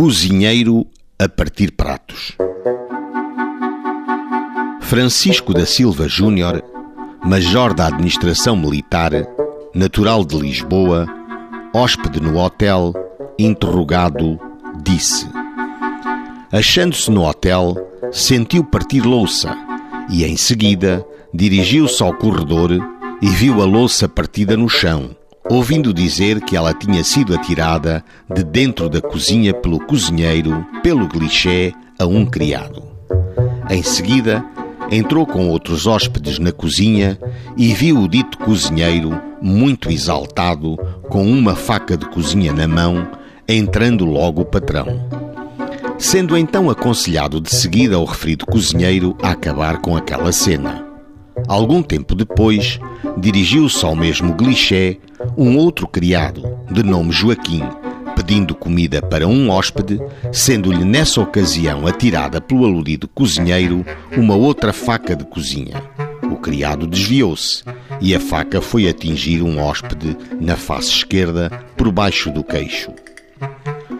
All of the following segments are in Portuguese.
Cozinheiro a partir pratos. Francisco da Silva Júnior, major da administração militar, natural de Lisboa, hóspede no hotel, interrogado, disse: Achando-se no hotel, sentiu partir louça e, em seguida, dirigiu-se ao corredor e viu a louça partida no chão ouvindo dizer que ela tinha sido atirada de dentro da cozinha pelo cozinheiro, pelo clichê, a um criado. Em seguida, entrou com outros hóspedes na cozinha e viu o dito cozinheiro, muito exaltado, com uma faca de cozinha na mão, entrando logo o patrão. Sendo então aconselhado de seguida ao referido cozinheiro a acabar com aquela cena. Algum tempo depois, dirigiu-se ao mesmo Glixé um outro criado, de nome Joaquim, pedindo comida para um hóspede, sendo-lhe nessa ocasião atirada pelo aludido cozinheiro uma outra faca de cozinha. O criado desviou-se e a faca foi atingir um hóspede na face esquerda, por baixo do queixo.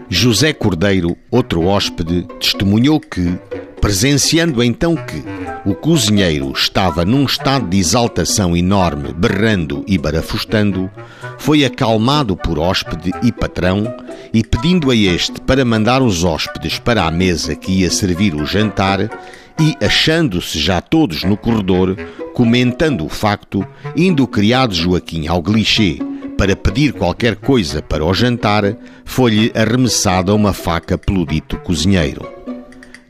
José Cordeiro, outro hóspede, testemunhou que, presenciando então que o cozinheiro estava num estado de exaltação enorme, berrando e barafustando, foi acalmado por hóspede e patrão e pedindo a este para mandar os hóspedes para a mesa que ia servir o jantar e, achando-se já todos no corredor, comentando o facto, indo o criado Joaquim ao glixê para pedir qualquer coisa para o jantar, foi-lhe arremessada uma faca pelo dito cozinheiro.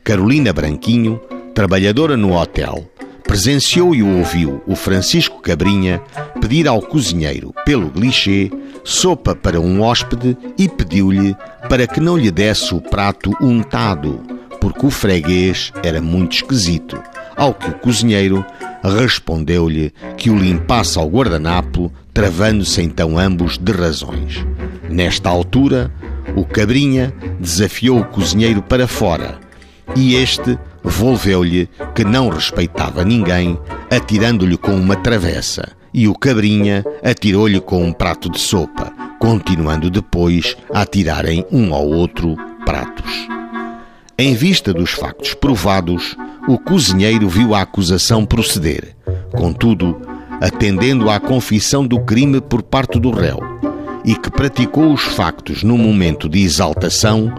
Carolina Branquinho, trabalhadora no hotel, presenciou e ouviu o Francisco Cabrinha pedir ao cozinheiro, pelo clichê, sopa para um hóspede e pediu-lhe para que não lhe desse o prato untado, porque o freguês era muito esquisito. Ao que o cozinheiro respondeu-lhe que o limpasse ao guardanapo, travando-se então ambos de razões. Nesta altura, o Cabrinha desafiou o cozinheiro para fora e este volveu-lhe que não respeitava ninguém, atirando-lhe com uma travessa, e o cabrinha atirou-lhe com um prato de sopa, continuando depois a atirarem um ao outro pratos. Em vista dos factos provados, o cozinheiro viu a acusação proceder. Contudo, atendendo à confissão do crime por parte do réu, e que praticou os factos no momento de exaltação,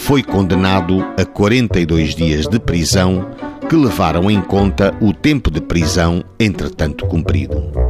foi condenado a 42 dias de prisão, que levaram em conta o tempo de prisão entretanto cumprido.